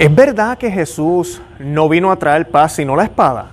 ¿Es verdad que Jesús no vino a traer paz sino la espada?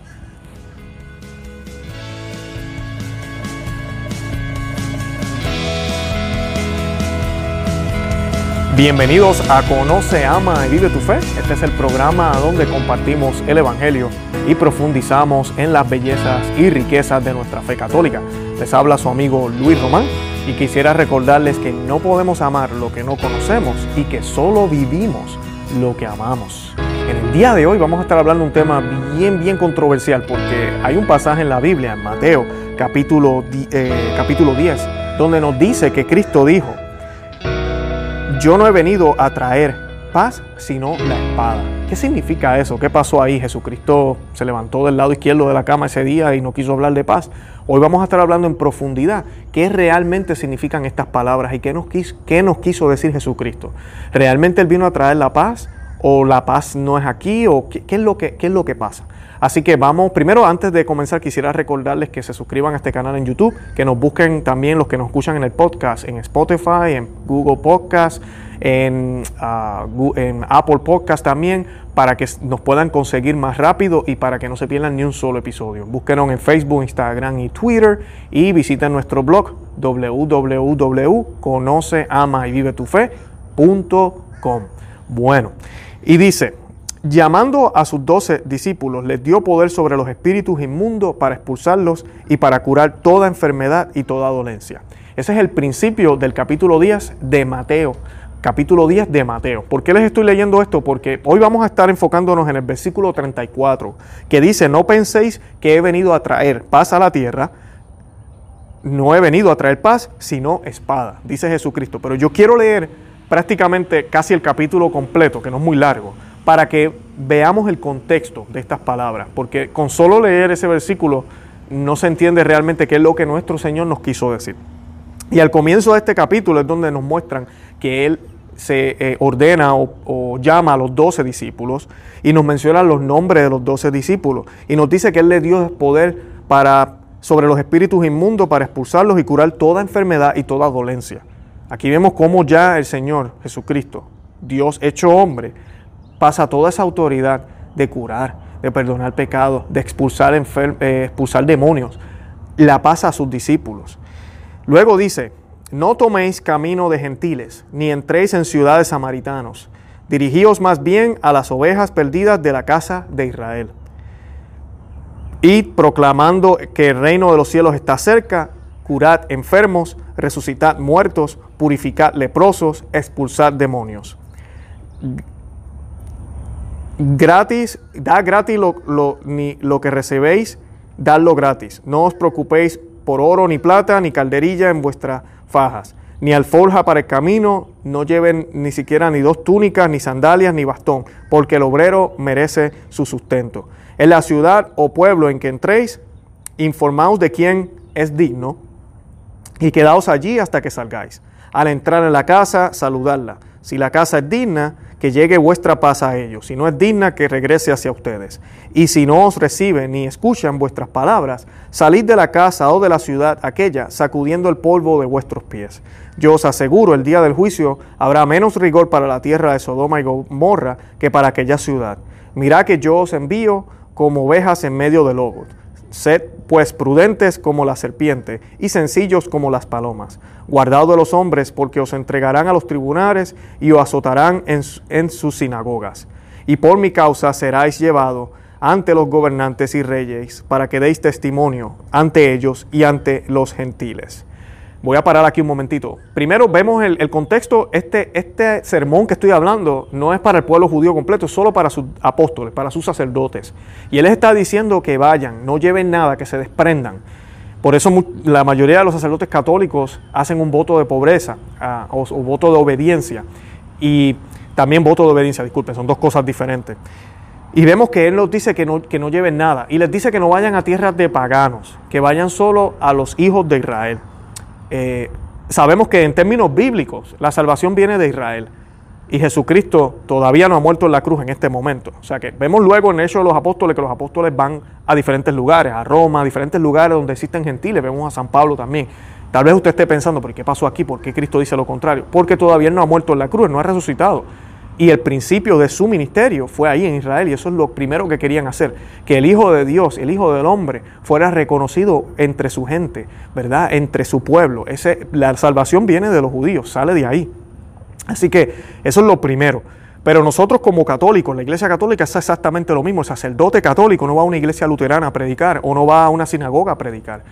Bienvenidos a Conoce, Ama y Vive tu Fe. Este es el programa donde compartimos el Evangelio y profundizamos en las bellezas y riquezas de nuestra fe católica. Les habla su amigo Luis Román y quisiera recordarles que no podemos amar lo que no conocemos y que solo vivimos lo que amamos. En el día de hoy vamos a estar hablando de un tema bien, bien controversial porque hay un pasaje en la Biblia, en Mateo capítulo, eh, capítulo 10, donde nos dice que Cristo dijo, yo no he venido a traer paz, sino la espada. ¿Qué significa eso? ¿Qué pasó ahí? Jesucristo se levantó del lado izquierdo de la cama ese día y no quiso hablar de paz. Hoy vamos a estar hablando en profundidad qué realmente significan estas palabras y qué nos quiso, decir Jesucristo. ¿Realmente Él vino a traer la paz? ¿O la paz no es aquí? ¿O qué, es, lo que, qué es lo que pasa? Así que vamos, primero antes de comenzar quisiera recordarles que se suscriban a este canal en YouTube, que nos busquen también los que nos escuchan en el podcast, en Spotify, en Google Podcast, en, ah, Apple Podcast también, para que nos puedan conseguir más rápido y para que no se pierdan ni un solo episodio. Búsquenos en Facebook, Instagram y Twitter y visiten nuestro blog www.conoceamayvivetufe.com. Bueno, y dice, Llamando a sus doce discípulos, les dio poder sobre los espíritus inmundos para expulsarlos y para curar toda enfermedad y toda dolencia. Ese es el principio del capítulo 10 de Mateo. Capítulo 10 de Mateo. ¿Por qué les estoy leyendo esto? Porque hoy vamos a estar enfocándonos en el versículo 34, que dice, no penséis que he venido a traer paz a la tierra, no he venido a traer paz, sino espada, dice Jesucristo. Pero yo quiero leer prácticamente casi el capítulo completo, que no es muy largo para que veamos el contexto de estas palabras, porque con solo leer ese versículo no se entiende realmente qué es lo que nuestro Señor nos quiso decir. Y al comienzo de este capítulo es donde nos muestran que Él se eh, ordena o, llama a los doce discípulos y nos menciona los nombres de los doce discípulos y nos dice que Él le dio poder para, sobre los espíritus inmundos para expulsarlos y curar toda enfermedad y toda dolencia. Aquí vemos cómo ya el Señor Jesucristo, Dios hecho hombre, pasa toda esa autoridad de curar, de perdonar pecados, de expulsar, eh, expulsar demonios, la pasa a sus discípulos. Luego dice, no toméis camino de gentiles, ni entréis en ciudades samaritanos, dirigíos más bien a las ovejas perdidas de la casa de Israel. Y proclamando que el reino de los cielos está cerca, curad enfermos, resucitad muertos, purificad leprosos, expulsad demonios gratis, da gratis lo, ni lo que recebéis, dadlo gratis. No os preocupéis por oro, ni plata, ni calderilla en vuestras fajas, ni alforja para el camino, no lleven ni siquiera ni dos túnicas, ni sandalias, ni bastón, porque el obrero merece su sustento. En la ciudad o pueblo en que entréis, informaos de quién es digno y quedaos allí hasta que salgáis. Al entrar en la casa, saludarla. Si la casa es digna, que llegue vuestra paz a ellos. Si no es digna, que regrese hacia ustedes. Y si no os reciben ni escuchan vuestras palabras, salid de la casa o de la ciudad aquella, sacudiendo el polvo de vuestros pies. Yo os aseguro, el día del juicio habrá menos rigor para la tierra de Sodoma y Gomorra que para aquella ciudad. Mirad que yo os envío como ovejas en medio de lobos. Sed pues prudentes como la serpiente y sencillos como las palomas. Guardaos de los hombres porque os entregarán a los tribunales y os azotarán en, en sus sinagogas. Y por mi causa seráis llevado ante los gobernantes y reyes para que deis testimonio ante ellos y ante los gentiles. Voy a parar aquí un momentito. Primero vemos el, contexto. Este, este sermón que estoy hablando no es para el pueblo judío completo, es solo para sus apóstoles, para sus sacerdotes. Y él está diciendo que vayan, no lleven nada, que se desprendan. Por eso la mayoría de los sacerdotes católicos hacen un voto de pobreza ah, o, voto de obediencia. Y también voto de obediencia, disculpen, son dos cosas diferentes. Y vemos que Él nos dice que no, que no lleven nada. Y les dice que no vayan a tierras de paganos, que vayan solo a los hijos de Israel. Eh, sabemos que en términos bíblicos la salvación viene de Israel y Jesucristo todavía no ha muerto en la cruz en este momento. O sea que vemos luego en Hechos de los Apóstoles que los apóstoles van a diferentes lugares, a Roma, a diferentes lugares donde existen gentiles, vemos a San Pablo también. Tal vez usted esté pensando, ¿pero qué pasó aquí? ¿Por qué Cristo dice lo contrario? Porque todavía no ha muerto en la cruz, no ha resucitado. Y el principio de su ministerio fue ahí en Israel y eso es lo primero que querían hacer, que el Hijo de Dios, el Hijo del Hombre, fuera reconocido entre su gente, ¿verdad? Entre su pueblo. Ese, la salvación viene de los judíos, sale de ahí. Así que eso es lo primero. Pero nosotros como católicos, la iglesia católica es exactamente lo mismo. El sacerdote católico no va a una iglesia luterana a predicar o no va a una sinagoga a predicar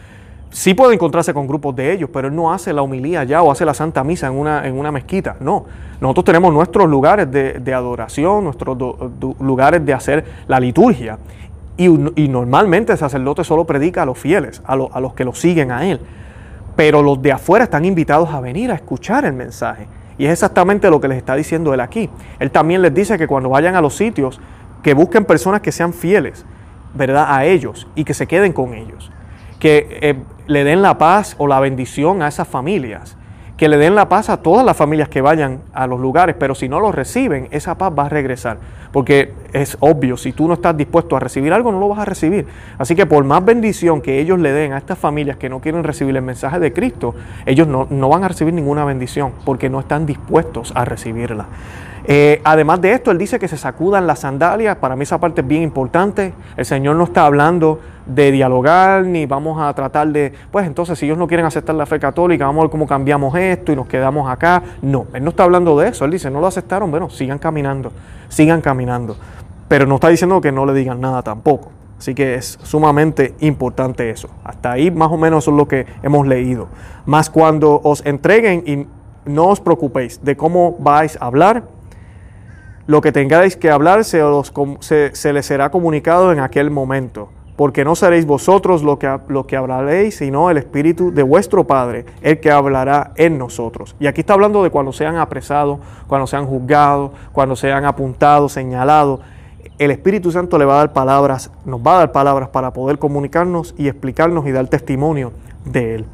sí puede encontrarse con grupos de ellos, pero él no hace la humilía ya o hace la Santa Misa en una, en una mezquita. No, nosotros tenemos nuestros lugares de, adoración, nuestros lugares de hacer la liturgia. Y, normalmente el sacerdote solo predica a los fieles, a, a los que lo siguen a él. Pero los de afuera están invitados a venir a escuchar el mensaje. Y es exactamente lo que les está diciendo él aquí. Él también les dice que cuando vayan a los sitios, que busquen personas que sean fieles, ¿verdad? A ellos y que se queden con ellos que eh, le den la paz o la bendición a esas familias, que le den la paz a todas las familias que vayan a los lugares, pero si no lo reciben, esa paz va a regresar, porque es obvio, si tú no estás dispuesto a recibir algo, no lo vas a recibir. Así que por más bendición que ellos le den a estas familias que no quieren recibir el mensaje de Cristo, ellos no, no van a recibir ninguna bendición, porque no están dispuestos a recibirla. Eh, además de esto, él dice que se sacudan las sandalias. Para mí esa parte es bien importante. El Señor no está hablando de dialogar ni vamos a tratar de, pues entonces si ellos no quieren aceptar la fe católica, vamos a ver cómo cambiamos esto y nos quedamos acá. No, Él no está hablando de eso. Él dice, no lo aceptaron, bueno, sigan caminando, sigan caminando. Pero no está diciendo que no le digan nada tampoco. Así que es sumamente importante eso. Hasta ahí más o menos es lo que hemos leído. Más cuando os entreguen y no os preocupéis de cómo vais a hablar, lo que tengáis que hablar se, se, les será comunicado en aquel momento, porque no seréis vosotros lo que, lo que hablaréis, sino el Espíritu de vuestro Padre, el que hablará en nosotros. Y aquí está hablando de cuando sean apresados, cuando sean juzgados, cuando sean apuntados, señalados. El Espíritu Santo le va a dar palabras, nos va a dar palabras para poder comunicarnos y explicarnos y dar testimonio de Él.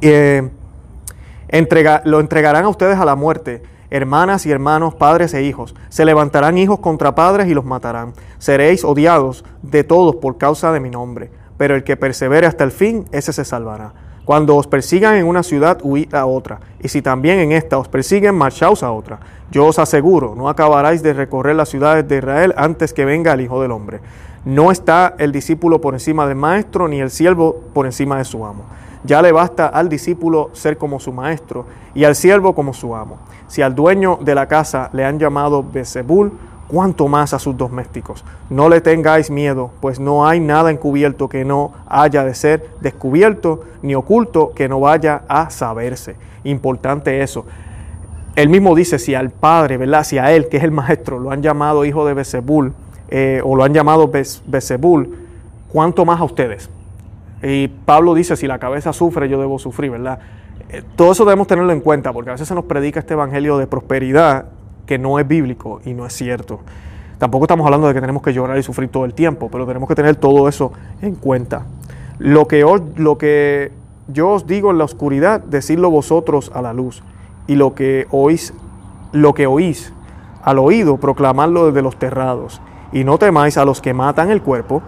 Eh, lo entregarán a ustedes a la muerte hermanas y hermanos, padres e hijos. Se levantarán hijos contra padres y los matarán. Seréis odiados de todos por causa de mi nombre, pero el que persevere hasta el fin, ese se salvará. Cuando os persigan en una ciudad, huid a otra, y si también en esta os persiguen, marchaos a otra. Yo os aseguro, no acabaráis de recorrer las ciudades de Israel antes que venga el Hijo del Hombre. No está el discípulo por encima del maestro, ni el siervo por encima de su amo. Ya le basta al discípulo ser como su maestro y al siervo como su amo. Si al dueño de la casa le han llamado Bezebul, cuánto más a sus domésticos. No le tengáis miedo, pues no hay nada encubierto que no haya de ser descubierto, ni oculto que no vaya a saberse. Importante eso. Él mismo dice, si al Padre, ¿verdad? Si a él, que es el maestro, lo han llamado hijo de Bezebul, eh, o lo han llamado Bezebul, ¿cuánto más a ustedes? Y Pablo dice, si la cabeza sufre, yo debo sufrir, ¿verdad? Eh, todo eso debemos tenerlo en cuenta, porque a veces se nos predica este evangelio de prosperidad que no es bíblico y no es cierto. Tampoco estamos hablando de que tenemos que llorar y sufrir todo el tiempo, pero tenemos que tener todo eso en cuenta. Lo que, lo que yo os digo en la oscuridad, decidlo vosotros a la luz. Y lo que oís, lo que oís al oído, proclamadlo desde los terrados. Y no temáis a los que matan el cuerpo,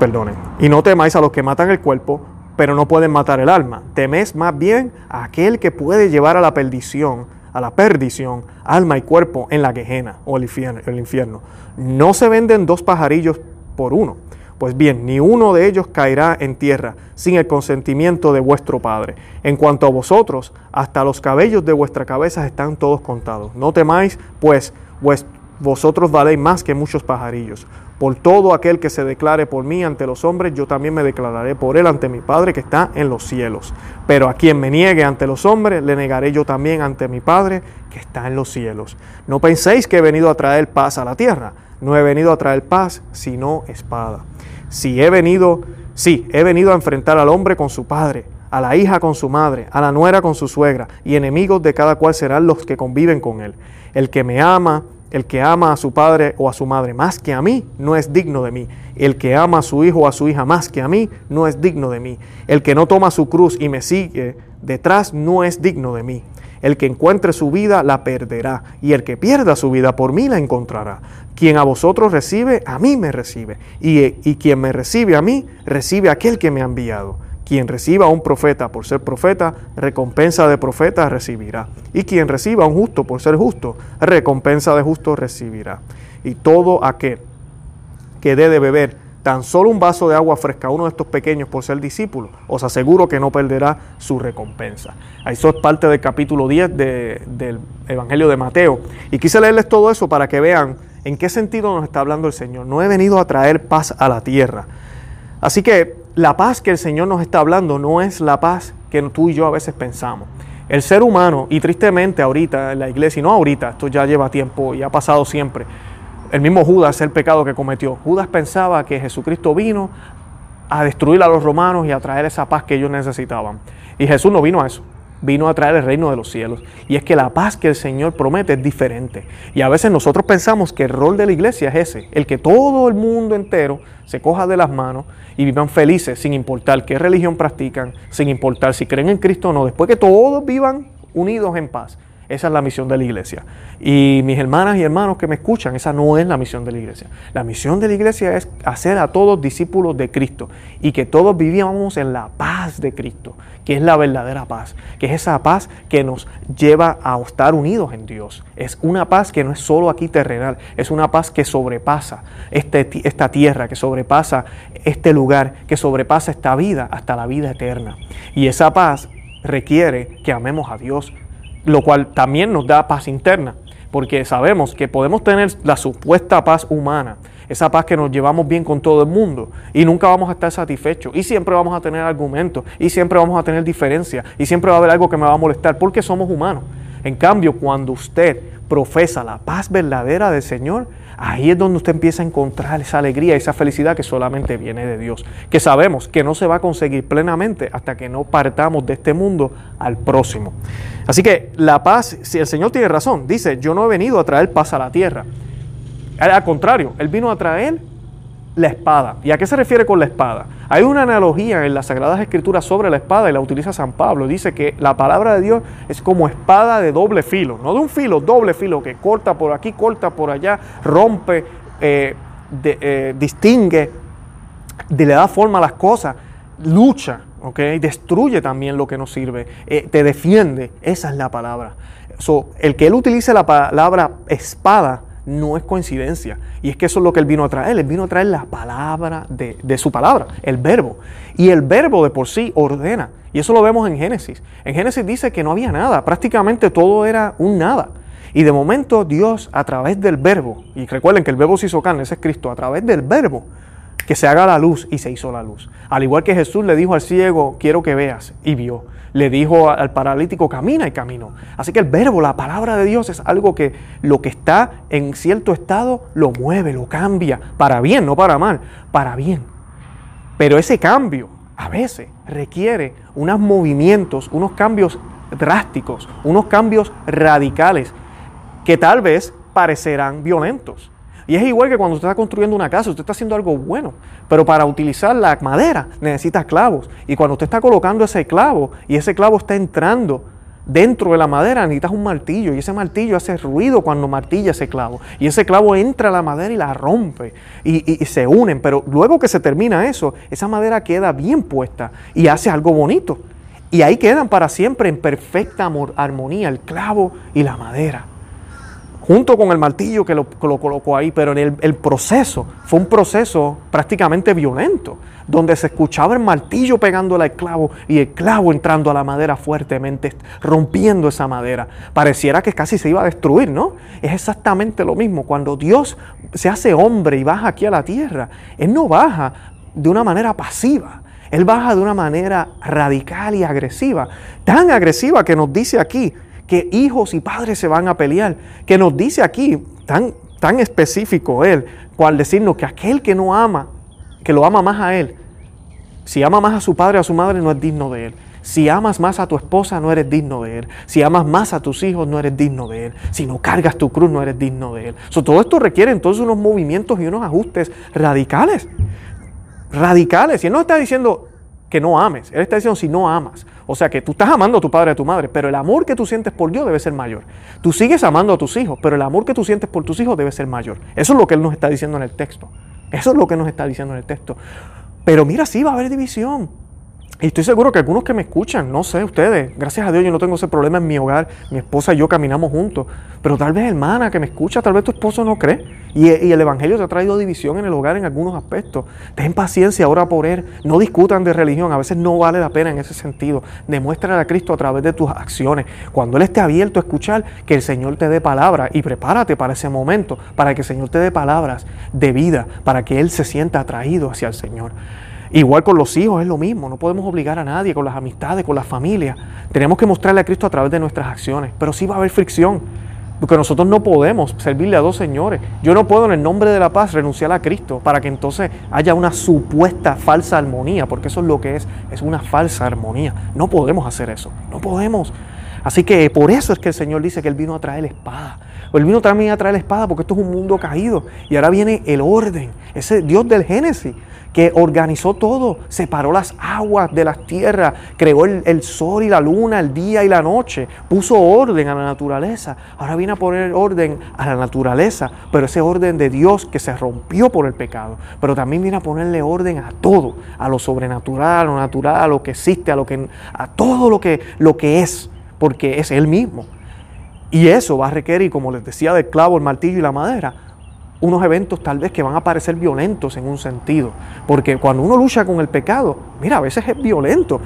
perdonen. Y no temáis a los que matan el cuerpo, pero no pueden matar el alma. Teméis más bien a aquel que puede llevar a la perdición, a la perdición, alma y cuerpo en la quejena o el infierno, el infierno. No se venden dos pajarillos por uno. Pues bien, ni uno de ellos caerá en tierra sin el consentimiento de vuestro Padre. En cuanto a vosotros, hasta los cabellos de vuestra cabeza están todos contados. No temáis, pues vosotros valéis más que muchos pajarillos. Por todo aquel que se declare por mí ante los hombres, yo también me declararé por él ante mi Padre que está en los cielos. Pero a quien me niegue ante los hombres, le negaré yo también ante mi Padre que está en los cielos. No penséis que he venido a traer paz a la tierra. No he venido a traer paz, sino espada. Si he venido, sí, he venido a enfrentar al hombre con su padre, a la hija con su madre, a la nuera con su suegra, y enemigos de cada cual serán los que conviven con él. El que me ama, el que ama a su padre o a su madre más que a mí, no es digno de mí. El que ama a su hijo o a su hija más que a mí, no es digno de mí. El que no toma su cruz y me sigue detrás, no es digno de mí. El que encuentre su vida, la perderá. Y el que pierda su vida por mí, la encontrará. Quien a vosotros recibe, a mí me recibe. Y, y quien me recibe a mí, recibe a aquel que me ha enviado. Quien reciba a un profeta por ser profeta, recompensa de profeta recibirá. Y quien reciba a un justo por ser justo, recompensa de justo recibirá. Y todo aquel que dé de beber tan solo un vaso de agua fresca a uno de estos pequeños por ser discípulo, os aseguro que no perderá su recompensa. Eso es parte del capítulo 10 del Evangelio de Mateo. Y quise leerles todo eso para que vean en qué sentido nos está hablando el Señor. No he venido a traer paz a la tierra. Así que la paz que el Señor nos está hablando no es la paz que tú y yo a veces pensamos. El ser humano, y tristemente ahorita en la iglesia, y no ahorita, esto ya lleva tiempo y ha pasado siempre, el mismo Judas, el pecado que cometió. Judas pensaba que Jesucristo vino a destruir a los romanos y a traer esa paz que ellos necesitaban. Y Jesús no vino a eso, vino a traer el reino de los cielos. Y es que la paz que el Señor promete es diferente. Y a veces nosotros pensamos que el rol de la iglesia es ese, el que todo el mundo entero se coja de las manos y vivan felices sin importar qué religión practican, sin importar si creen en Cristo o no, después que todos vivan unidos en paz. Esa es la misión de la iglesia. Y mis hermanas y hermanos que me escuchan, esa no es la misión de la iglesia. La misión de la iglesia es hacer a todos discípulos de Cristo y que todos vivíamos en la paz de Cristo, que es la verdadera paz, que es esa paz que nos lleva a estar unidos en Dios. Es una paz que no es solo aquí terrenal, es una paz que sobrepasa este, esta tierra, que sobrepasa este lugar, que sobrepasa esta vida hasta la vida eterna. Y esa paz requiere que amemos a Dios, lo cual también nos da paz interna, porque sabemos que podemos tener la supuesta paz humana, esa paz que nos llevamos bien con todo el mundo y nunca vamos a estar satisfechos y siempre vamos a tener argumentos y siempre vamos a tener diferencias y siempre va a haber algo que me va a molestar porque somos humanos. En cambio, cuando usted profesa la paz verdadera del Señor, ahí es donde usted empieza a encontrar esa alegría, esa felicidad que solamente viene de Dios, que sabemos que no se va a conseguir plenamente hasta que no partamos de este mundo al próximo. Así que la paz, si el Señor tiene razón, dice, yo no he venido a traer paz a la tierra. Al contrario, Él vino a traer la espada. ¿Y a qué se refiere con la espada? Hay una analogía en las Sagradas Escrituras sobre la espada y la utiliza San Pablo. Dice que la palabra de Dios es como espada de doble filo, no de un filo, doble filo, que corta por aquí, corta por allá, rompe, eh, eh, distingue, le da forma a las cosas, lucha, destruye también lo que nos sirve, eh, te defiende. Esa es la palabra. el que él utilice la palabra espada no es coincidencia. Y es que eso es lo que Él vino a traer. Él vino a traer la palabra de, su palabra, el verbo. Y el verbo de por sí ordena. Y eso lo vemos en Génesis. En Génesis dice que no había nada, prácticamente todo era un nada. Y de momento Dios a través del verbo, y recuerden que el verbo se hizo carne, ese es Cristo, a través del verbo, que se haga la luz y se hizo la luz. Al igual que Jesús le dijo al ciego, quiero que veas, y vio le dijo al paralítico, camina y caminó. Así que el verbo, la palabra de Dios es algo que lo que está en cierto estado lo mueve, lo cambia, para bien, no para mal, para bien. Pero ese cambio a veces requiere unos movimientos, unos cambios drásticos, unos cambios radicales que tal vez parecerán violentos. Y es igual que cuando usted está construyendo una casa, usted está haciendo algo bueno, pero para utilizar la madera necesita clavos. Y cuando usted está colocando ese clavo y ese clavo está entrando dentro de la madera, necesitas un martillo y ese martillo hace ruido cuando martilla ese clavo. Y ese clavo entra a la madera y la rompe y, y se unen. Pero luego que se termina eso, esa madera queda bien puesta y hace algo bonito. Y ahí quedan para siempre en perfecta armonía el clavo y la madera junto con el martillo que lo, colocó ahí, pero en el, proceso fue un proceso prácticamente violento, donde se escuchaba el martillo pegándole al clavo y el clavo entrando a la madera fuertemente, rompiendo esa madera. Pareciera que casi se iba a destruir, ¿no? Es exactamente lo mismo. Cuando Dios se hace hombre y baja aquí a la tierra, Él no baja de una manera pasiva. Él baja de una manera radical y agresiva, tan agresiva que nos dice aquí, que hijos y padres se van a pelear, que nos dice aquí, tan, tan específico él, cual decirnos que aquel que no ama, que lo ama más a él, si ama más a su padre o a su madre, no es digno de él. Si amas más a tu esposa, no eres digno de él. Si amas más a tus hijos, no eres digno de él. Si no cargas tu cruz, no eres digno de él. todo esto requiere entonces unos movimientos y unos ajustes radicales. Radicales. Y él no está diciendo, que no ames. Él está diciendo si no amas. O sea que tú estás amando a tu padre y a tu madre, pero el amor que tú sientes por Dios debe ser mayor. Tú sigues amando a tus hijos, pero el amor que tú sientes por tus hijos debe ser mayor. Eso es lo que Él nos está diciendo en el texto. Eso es lo que nos está diciendo en el texto. Pero mira, sí va a haber división. Y estoy seguro que algunos que me escuchan, no sé, ustedes, gracias a Dios yo no tengo ese problema en mi hogar, mi esposa y yo caminamos juntos, pero tal vez hermana que me escucha, tal vez tu esposo no cree. Y, el Evangelio te ha traído división en el hogar en algunos aspectos. Ten paciencia, ora por él, no discutan de religión, a veces no vale la pena en ese sentido. Demuestra a Cristo a través de tus acciones. Cuando Él esté abierto a escuchar, que el Señor te dé palabra y prepárate para ese momento, para que el Señor te dé palabras de vida, para que Él se sienta atraído hacia el Señor. Igual con los hijos es lo mismo, no podemos obligar a nadie, con las amistades, con la familia. Tenemos que mostrarle a Cristo a través de nuestras acciones, pero sí va a haber fricción, porque nosotros no podemos servirle a dos señores. Yo no puedo en el nombre de la paz renunciar a Cristo para que entonces haya una supuesta falsa armonía, porque eso es lo que es, es una falsa armonía. No podemos hacer eso, no podemos. Así que por eso es que el Señor dice que Él vino a traer la espada. Él vino también a traer la espada porque esto es un mundo caído. Y ahora viene el orden, ese Dios del Génesis que organizó todo, separó las aguas de las tierras, creó el, sol y la luna, el día y la noche, puso orden a la naturaleza. Ahora viene a poner orden a la naturaleza, pero ese orden de Dios que se rompió por el pecado, pero también viene a ponerle orden a todo, a lo sobrenatural, a lo natural, a lo que existe, a lo que a todo lo que lo que es, porque es él mismo. Y eso va a requerir, como les decía, del clavo, el martillo y la madera, unos eventos tal vez que van a parecer violentos en un sentido. Porque cuando uno lucha con el pecado, mira, a veces es violento.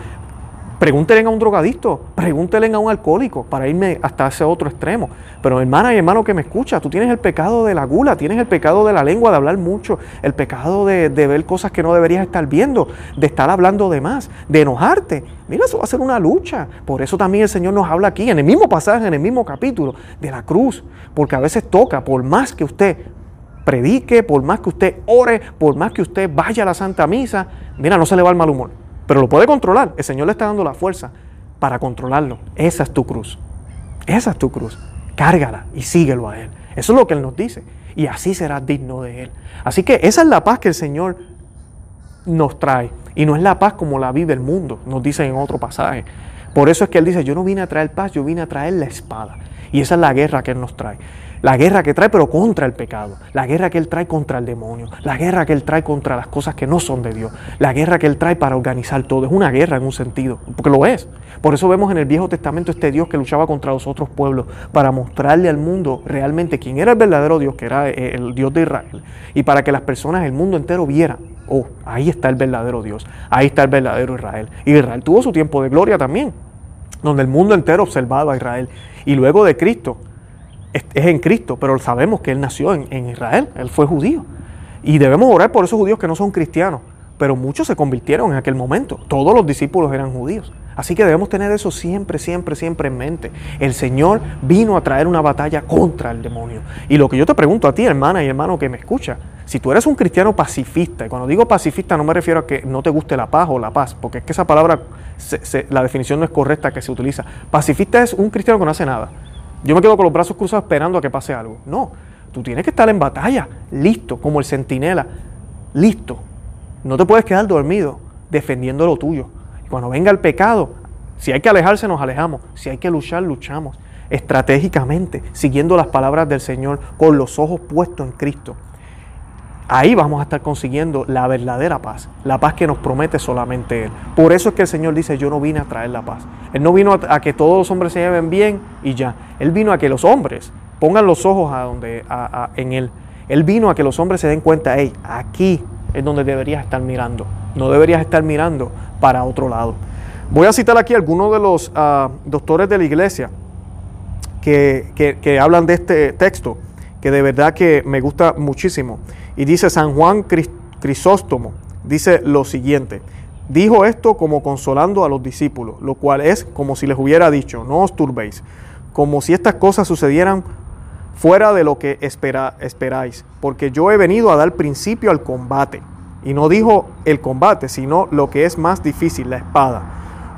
Pregúntenle a un drogadicto, pregúntenle a un alcohólico para irme hasta ese otro extremo. Pero hermana y hermano que me escucha, tú tienes el pecado de la gula, tienes el pecado de la lengua, de hablar mucho, el pecado de, de ver cosas que no deberías estar viendo, de estar hablando de más, de enojarte. Mira, eso va a ser una lucha. Por eso también el Señor nos habla aquí, en el mismo pasaje, en el mismo capítulo, de la cruz. Porque a veces toca, por más que usted predique, por más que usted ore, por más que usted vaya a la Santa Misa, mira, no se le va el mal humor. Pero lo puede controlar. El Señor le está dando la fuerza para controlarlo. Esa es tu cruz. Esa es tu cruz. Cárgala y síguelo a Él. Eso es lo que Él nos dice. Y así serás digno de Él. Así que esa es la paz que el Señor nos trae. Y no es la paz como la vive el mundo, nos dice en otro pasaje. Por eso es que Él dice, yo no vine a traer paz, yo vine a traer la espada. Y esa es la guerra que Él nos trae. La guerra que trae, pero contra el pecado. La guerra que Él trae contra el demonio. La guerra que Él trae contra las cosas que no son de Dios. La guerra que Él trae para organizar todo. Es una guerra en un sentido, porque lo es. Por eso vemos en el Viejo Testamento este Dios que luchaba contra los otros pueblos para mostrarle al mundo realmente quién era el verdadero Dios, que era eh, el Dios de Israel. Y para que las personas, el mundo entero vieran, oh, ahí está el verdadero Dios. Ahí está el verdadero Israel. Y Israel tuvo su tiempo de gloria también, donde el mundo entero observaba a Israel. Y luego de Cristo, es, en Cristo, pero sabemos que Él nació en, Israel, Él fue judío. Y debemos orar por esos judíos que no son cristianos, pero muchos se convirtieron en aquel momento. Todos los discípulos eran judíos. Así que debemos tener eso siempre, siempre, siempre en mente. El Señor vino a traer una batalla contra el demonio. Y lo que yo te pregunto a ti, hermana y hermano que me escucha, si tú eres un cristiano pacifista, y cuando digo pacifista no me refiero a que no te guste la paz o la paz, porque es que esa palabra, la definición no es correcta que se utiliza. Pacifista es un cristiano que no hace nada yo me quedo con los brazos cruzados esperando a que pase algo. No, tú tienes que estar en batalla, listo, como el centinela, listo. No te puedes quedar dormido defendiendo lo tuyo. Cuando venga el pecado, si hay que alejarse, nos alejamos. Si hay que luchar, luchamos. Estratégicamente, siguiendo las palabras del Señor, con los ojos puestos en Cristo. Ahí vamos a estar consiguiendo la verdadera paz, la paz que nos promete solamente Él. Por eso es que el Señor dice, yo no vine a traer la paz. Él no vino a, que todos los hombres se lleven bien y ya. Él vino a que los hombres pongan los ojos a donde, en Él. Él vino a que los hombres se den cuenta, hey, aquí es donde deberías estar mirando. No deberías estar mirando para otro lado. Voy a citar aquí algunos de los ah, doctores de la iglesia que, que hablan de este texto, que de verdad que me gusta muchísimo. Y dice San Juan Crisóstomo, dice lo siguiente, dijo esto como consolando a los discípulos, lo cual es como si les hubiera dicho, no os turbéis, como si estas cosas sucedieran fuera de lo que esperáis, porque yo he venido a dar principio al combate. Y no dijo el combate, sino lo que es más difícil, la espada.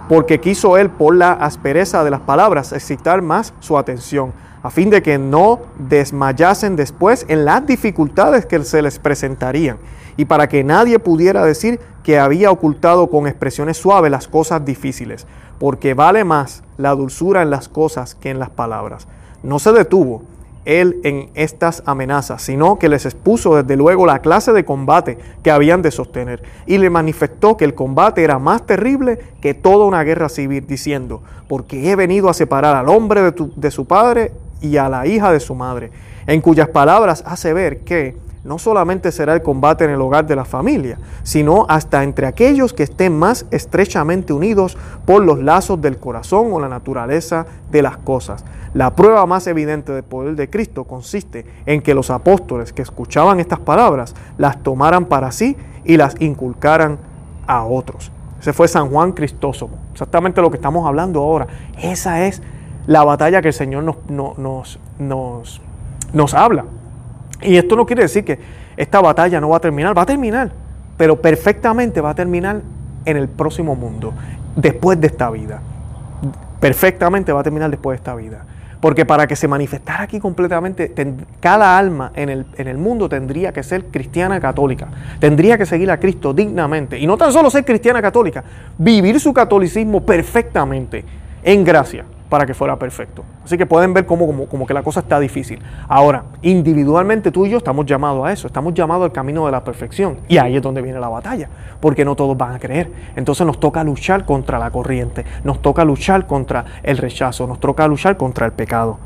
Porque quiso él, por la aspereza de las palabras, excitar más su atención a fin de que no desmayasen después en las dificultades que se les presentarían, y para que nadie pudiera decir que había ocultado con expresiones suaves las cosas difíciles, porque vale más la dulzura en las cosas que en las palabras. No se detuvo él en estas amenazas, sino que les expuso desde luego la clase de combate que habían de sostener y le manifestó que el combate era más terrible que toda una guerra civil, diciendo, porque he venido a separar al hombre de, de su padre y a la hija de su madre, en cuyas palabras hace ver que no solamente será el combate en el hogar de la familia, sino hasta entre aquellos que estén más estrechamente unidos por los lazos del corazón o la naturaleza de las cosas. La prueba más evidente del poder de Cristo consiste en que los apóstoles que escuchaban estas palabras las tomaran para sí y las inculcaran a otros. Ese fue San Juan Cristóstomo, exactamente lo que estamos hablando ahora. Esa es la batalla que el Señor nos, nos, nos, nos habla. Y esto no quiere decir que esta batalla no va a terminar, va a terminar, pero perfectamente va a terminar en el próximo mundo, después de esta vida. Perfectamente va a terminar después de esta vida. Porque para que se manifestara aquí completamente, cada alma en el, en el, mundo tendría que ser cristiana católica. Tendría que seguir a Cristo dignamente. Y no tan solo ser cristiana católica, vivir su catolicismo perfectamente, en gracia para que fuera perfecto. Así que pueden ver cómo, como, que la cosa está difícil. Ahora, individualmente tú y yo estamos llamados a eso, estamos llamados al camino de la perfección. Y ahí es donde viene la batalla, porque no todos van a creer. Entonces nos toca luchar contra la corriente, nos toca luchar contra el rechazo, nos toca luchar contra el pecado.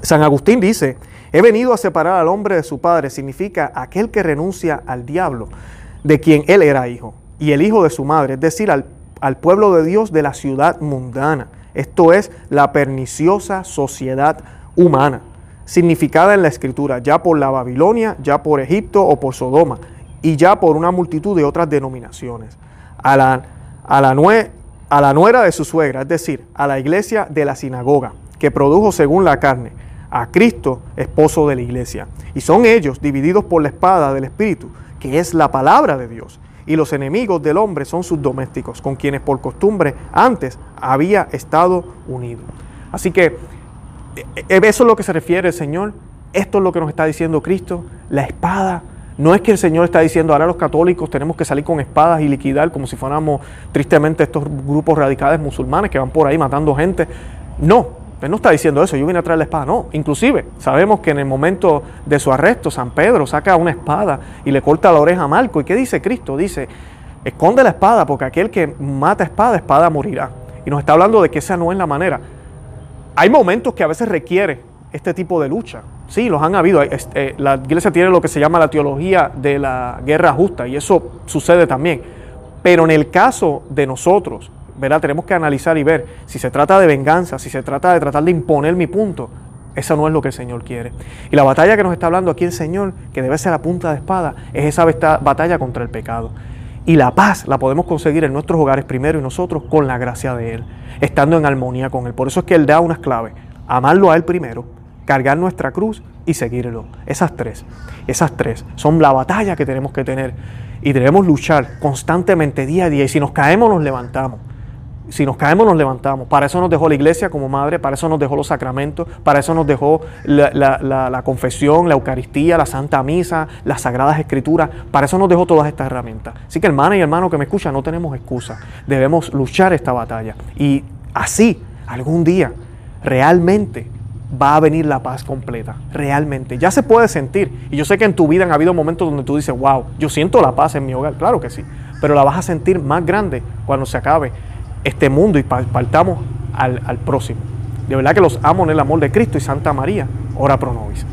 San Agustín dice, he venido a separar al hombre de su padre, significa aquel que renuncia al diablo, de quien él era hijo, y el hijo de su madre, es decir, al, al pueblo de Dios de la ciudad mundana esto es la perniciosa sociedad humana, significada en la escritura ya por la Babilonia, ya por Egipto o por Sodoma, y ya por una multitud de otras denominaciones. A la, a la, nuera de su suegra, es decir, a la iglesia de la sinagoga, que produjo según la carne, a Cristo, esposo de la iglesia. Y son ellos divididos por la espada del Espíritu, que es la palabra de Dios y los enemigos del hombre son sus domésticos, con quienes por costumbre antes había estado unido. Así que e, e, eso es lo que se refiere el Señor, esto es lo que nos está diciendo Cristo, la espada. No es que el Señor está diciendo ahora los católicos tenemos que salir con espadas y liquidar como si fuéramos tristemente estos grupos radicales musulmanes que van por ahí matando gente. No, él no está diciendo eso, yo vine a traer la espada. No, inclusive sabemos que en el momento de su arresto, San Pedro saca una espada y le corta la oreja a Marco. ¿Y qué dice Cristo? Dice, esconde la espada porque aquel que mata espada, espada morirá. Y nos está hablando de que esa no es la manera. Hay momentos que a veces requiere este tipo de lucha. Sí, los han habido. Eh, la iglesia tiene lo que se llama la teología de la guerra justa y eso sucede también. Pero en el caso de nosotros, tenemos que analizar y ver si se trata de venganza, si se trata de tratar de imponer mi punto. Eso no es lo que el Señor quiere. Y la batalla que nos está hablando aquí el Señor, que debe ser la punta de espada, es esa batalla contra el pecado. Y la paz la podemos conseguir en nuestros hogares primero y nosotros con la gracia de Él, estando en armonía con Él. Por eso es que Él da unas claves. Amarlo a Él primero, cargar nuestra cruz y seguirlo. Esas tres, esas tres son la batalla que tenemos que tener y debemos luchar constantemente día a día. Y si nos caemos, nos levantamos si nos caemos nos levantamos. Para eso nos dejó la iglesia como madre, para eso nos dejó los sacramentos, para eso nos dejó la, confesión, la Eucaristía, la Santa Misa, las Sagradas Escrituras, para eso nos dejó todas estas herramientas. Así que hermana y hermano que me escuchan, no tenemos excusa, debemos luchar esta batalla. Y así, algún día, realmente va a venir la paz completa, realmente. Ya se puede sentir. Y yo sé que en tu vida han habido momentos donde tú dices, wow, yo siento la paz en mi hogar, claro que sí, pero la vas a sentir más grande cuando se acabe este mundo y partamos al, al próximo. De verdad que los amo en el amor de Cristo y Santa María, ora pro nobis.